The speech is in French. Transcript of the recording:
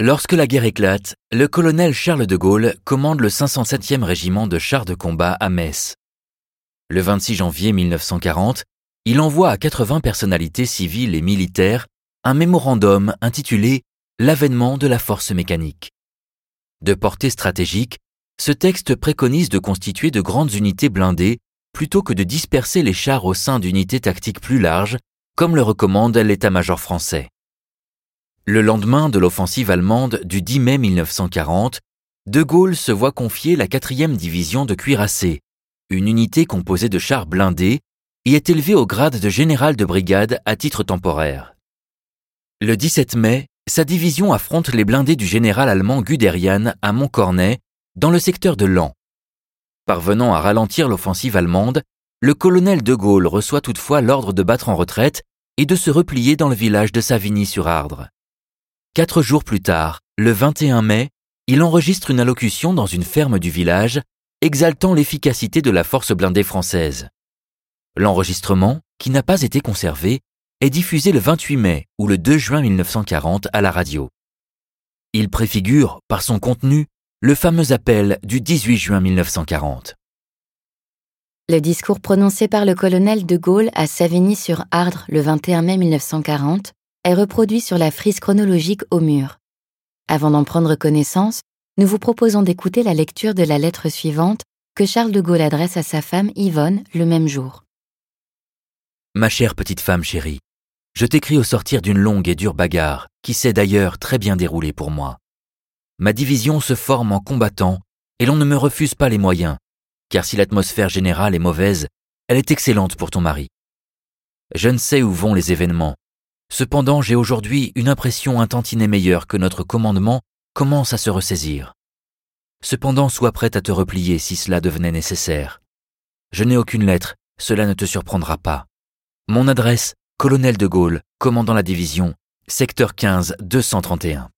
Lorsque la guerre éclate, le colonel Charles de Gaulle commande le 507e régiment de chars de combat à Metz. Le 26 janvier 1940, il envoie à 80 personnalités civiles et militaires un mémorandum intitulé L'avènement de la force mécanique. De portée stratégique, ce texte préconise de constituer de grandes unités blindées plutôt que de disperser les chars au sein d'unités tactiques plus larges, comme le recommande l'état-major français. Le lendemain de l'offensive allemande du 10 mai 1940, De Gaulle se voit confier la 4e division de cuirassés, une unité composée de chars blindés, et est élevée au grade de général de brigade à titre temporaire. Le 17 mai, sa division affronte les blindés du général allemand Guderian à Montcornet, dans le secteur de Lan. Parvenant à ralentir l'offensive allemande, le colonel de Gaulle reçoit toutefois l'ordre de battre en retraite et de se replier dans le village de Savigny-sur-Ardre. Quatre jours plus tard, le 21 mai, il enregistre une allocution dans une ferme du village, exaltant l'efficacité de la force blindée française. L'enregistrement, qui n'a pas été conservé, est diffusé le 28 mai ou le 2 juin 1940 à la radio. Il préfigure, par son contenu, le fameux appel du 18 juin 1940. Le discours prononcé par le colonel de Gaulle à Savigny-sur-Ardre le 21 mai 1940 est reproduit sur la frise chronologique au mur. Avant d'en prendre connaissance, nous vous proposons d'écouter la lecture de la lettre suivante que Charles de Gaulle adresse à sa femme Yvonne le même jour. Ma chère petite femme chérie, je t'écris au sortir d'une longue et dure bagarre, qui s'est d'ailleurs très bien déroulée pour moi. Ma division se forme en combattant, et l'on ne me refuse pas les moyens, car si l'atmosphère générale est mauvaise, elle est excellente pour ton mari. Je ne sais où vont les événements, Cependant, j'ai aujourd'hui une impression un tantinet meilleure que notre commandement commence à se ressaisir. Cependant, sois prête à te replier si cela devenait nécessaire. Je n'ai aucune lettre, cela ne te surprendra pas. Mon adresse, colonel de Gaulle, commandant la division, secteur 15 231.